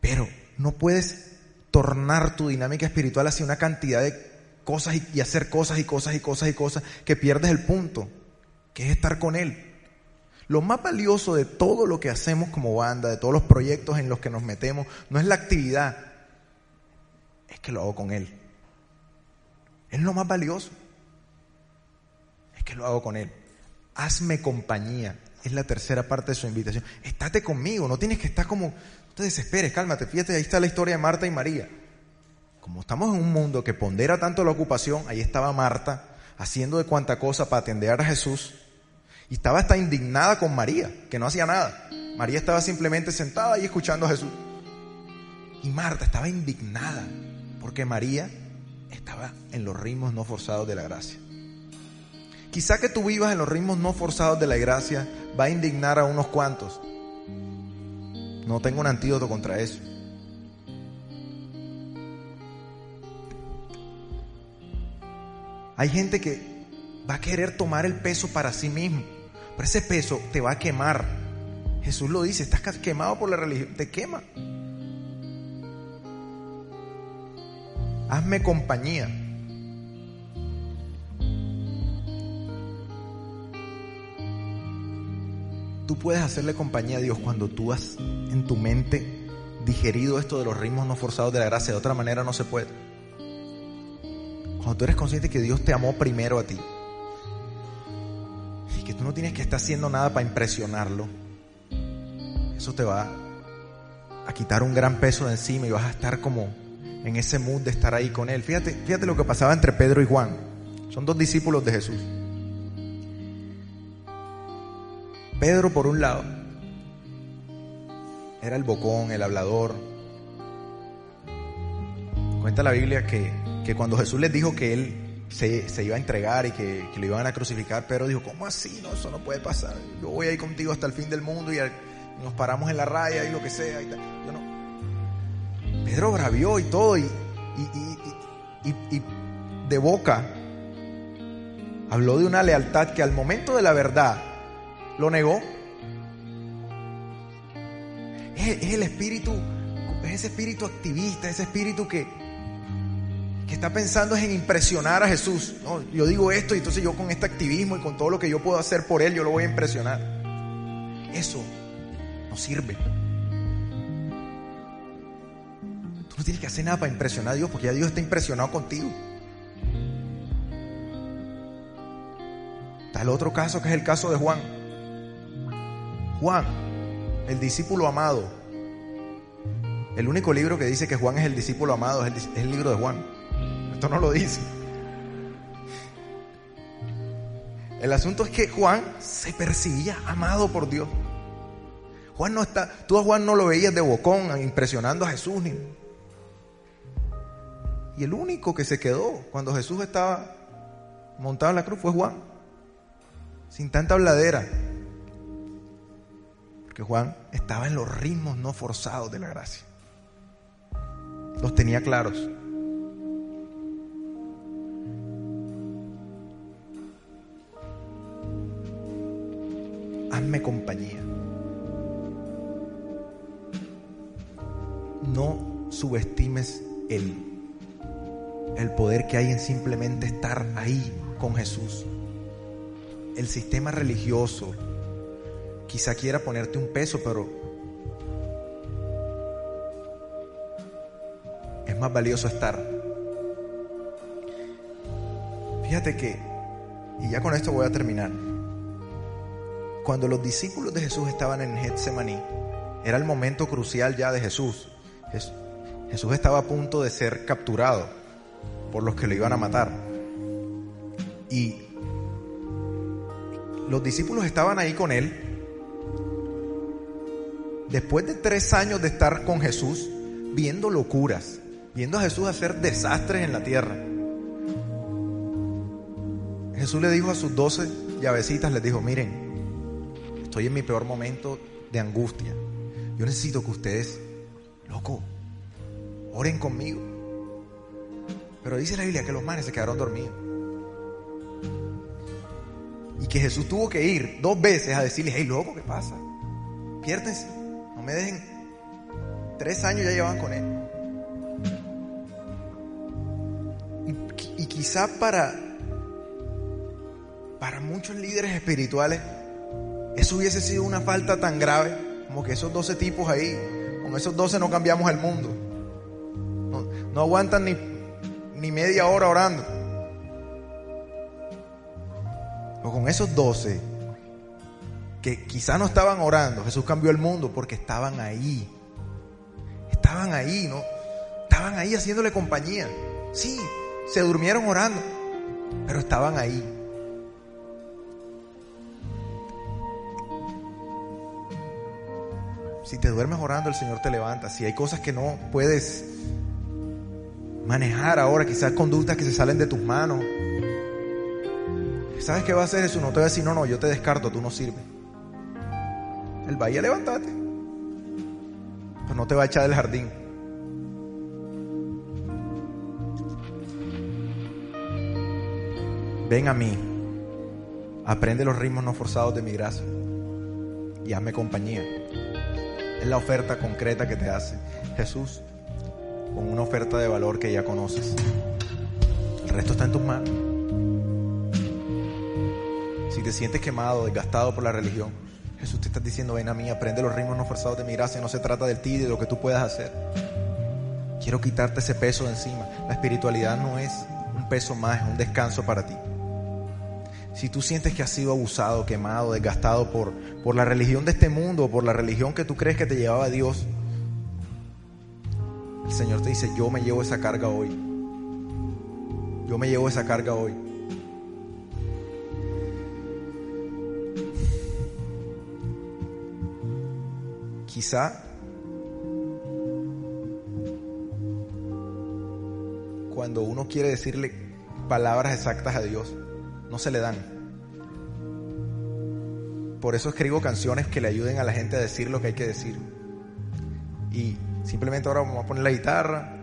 Pero no puedes tornar tu dinámica espiritual hacia una cantidad de cosas y, hacer cosas y cosas y cosas y cosas que pierdes el punto, que es estar con Él. Lo más valioso de todo lo que hacemos como banda, de todos los proyectos en los que nos metemos, no es la actividad, es que lo hago con Él. Es lo más valioso. Es que lo hago con Él. Hazme compañía. Es la tercera parte de su invitación. Estate conmigo, no tienes que estar como, no te desesperes, cálmate. Fíjate, ahí está la historia de Marta y María. Como estamos en un mundo que pondera tanto la ocupación, ahí estaba Marta haciendo de cuanta cosa para atender a Jesús. Y estaba hasta indignada con María, que no hacía nada. María estaba simplemente sentada ahí escuchando a Jesús. Y Marta estaba indignada porque María estaba en los ritmos no forzados de la gracia. Quizá que tú vivas en los ritmos no forzados de la gracia va a indignar a unos cuantos. No tengo un antídoto contra eso. Hay gente que va a querer tomar el peso para sí mismo, pero ese peso te va a quemar. Jesús lo dice, estás quemado por la religión, te quema. Hazme compañía. Tú puedes hacerle compañía a Dios cuando tú has en tu mente digerido esto de los ritmos no forzados de la gracia. De otra manera no se puede. Cuando tú eres consciente que Dios te amó primero a ti y que tú no tienes que estar haciendo nada para impresionarlo, eso te va a quitar un gran peso de encima y vas a estar como en ese mood de estar ahí con Él. Fíjate, fíjate lo que pasaba entre Pedro y Juan. Son dos discípulos de Jesús. Pedro, por un lado, era el bocón, el hablador. Cuenta la Biblia que, que cuando Jesús les dijo que Él se, se iba a entregar y que, que, lo iban a crucificar, Pedro dijo, ¿cómo así? No, eso no puede pasar. Yo voy ahí contigo hasta el fin del mundo y nos paramos en la raya y lo que sea. Y tal. Yo. Pedro bravió y todo y, y, y, y de boca habló de una lealtad que al momento de la verdad lo negó. Es, el espíritu, es ese espíritu activista, ese espíritu que, que está pensando en impresionar a Jesús. No, yo digo esto y entonces yo con este activismo y con todo lo que yo puedo hacer por Él, yo lo voy a impresionar. Eso no sirve. Tú no tienes que hacer nada para impresionar a Dios porque ya Dios está impresionado contigo. Está el otro caso que es el caso de Juan. Juan, el discípulo amado. El único libro que dice que Juan es el discípulo amado es el, es el libro de Juan. Esto no lo dice. El asunto es que Juan se percibía amado por Dios. Juan no está, tú a Juan no lo veías de bocón impresionando a Jesús. Ni, y el único que se quedó cuando Jesús estaba montado en la cruz fue Juan. Sin tanta habladera. Porque Juan estaba en los ritmos no forzados de la gracia. Los tenía claros. Hazme compañía. No subestimes el, el poder que hay en simplemente estar ahí con Jesús. El sistema religioso quizá quiera ponerte un peso, pero es más valioso estar. Fíjate que, y ya con esto voy a terminar, cuando los discípulos de Jesús estaban en Getsemaní, era el momento crucial ya de Jesús. Jesús estaba a punto de ser capturado por los que lo iban a matar. Y los discípulos estaban ahí con él. Después de tres años de estar con Jesús, viendo locuras, viendo a Jesús hacer desastres en la tierra. Jesús le dijo a sus doce llavecitas, les dijo, miren, estoy en mi peor momento de angustia. Yo necesito que ustedes, loco, oren conmigo. Pero dice la Biblia que los manes se quedaron dormidos. Y que Jesús tuvo que ir dos veces a decirles, hey loco, ¿qué pasa? Piérdense, no me dejen. Tres años ya llevan con él. Y, y quizá para, para muchos líderes espirituales, eso hubiese sido una falta tan grave como que esos doce tipos ahí, con esos doce no cambiamos el mundo. No, aguantan ni, ni media hora orando. O con esos doce que quizás no estaban orando, Jesús cambió el mundo porque estaban ahí. Estaban ahí, ¿no? Estaban ahí haciéndole compañía. Sí, se durmieron orando, pero estaban ahí. Si te duermes orando, el Señor te levanta. Si hay cosas que no puedes manejar ahora, quizás conductas que se salen de tus manos. ¿Sabes qué va a hacer eso? No te va a decir, no, no, yo te descarto, tú no sirves. Él va a levantarte. Pero no te va a echar del jardín. Ven a mí. Aprende los ritmos no forzados de mi gracia. Y hazme compañía. Es la oferta concreta que te hace Jesús con una oferta de valor que ya conoces. El resto está en tus manos. Si te sientes quemado, desgastado por la religión, Jesús te está diciendo, ven a mí, aprende los ritmos no forzados de mi gracia, no se trata de ti de lo que tú puedas hacer. Quiero quitarte ese peso de encima. La espiritualidad no es un peso más, es un descanso para ti. Si tú sientes que has sido abusado, quemado, desgastado por, por la religión de este mundo, por la religión que tú crees que te llevaba a Dios, el Señor te dice, yo me llevo esa carga hoy. Yo me llevo esa carga hoy. Quizá cuando uno quiere decirle palabras exactas a Dios, no se le dan. Por eso escribo canciones que le ayuden a la gente a decir lo que hay que decir. Y simplemente ahora vamos a poner la guitarra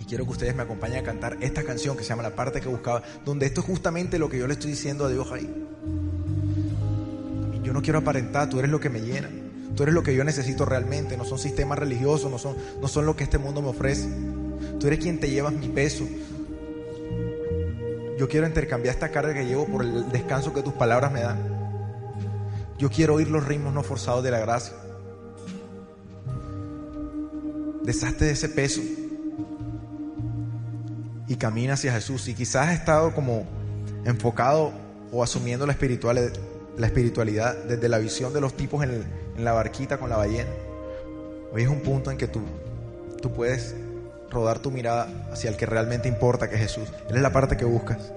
y quiero que ustedes me acompañen a cantar esta canción que se llama La parte que buscaba, donde esto es justamente lo que yo le estoy diciendo a Dios ahí. Yo no quiero aparentar, tú eres lo que me llena. Tú eres lo que yo necesito realmente, no son sistemas religiosos, no son, no son lo que este mundo me ofrece. Tú eres quien te llevas mi peso, yo quiero intercambiar esta carga que llevo por el descanso que tus palabras me dan. Yo quiero oír los ritmos no forzados de la gracia. Deshazte de ese peso y camina hacia Jesús. Y quizás has estado como enfocado o asumiendo la espiritualidad, desde la visión de los tipos en, la barquita con la ballena. Hoy es un punto en que tú puedes rodar tu mirada hacia el que realmente importa, que es Jesús. Él es la parte que buscas.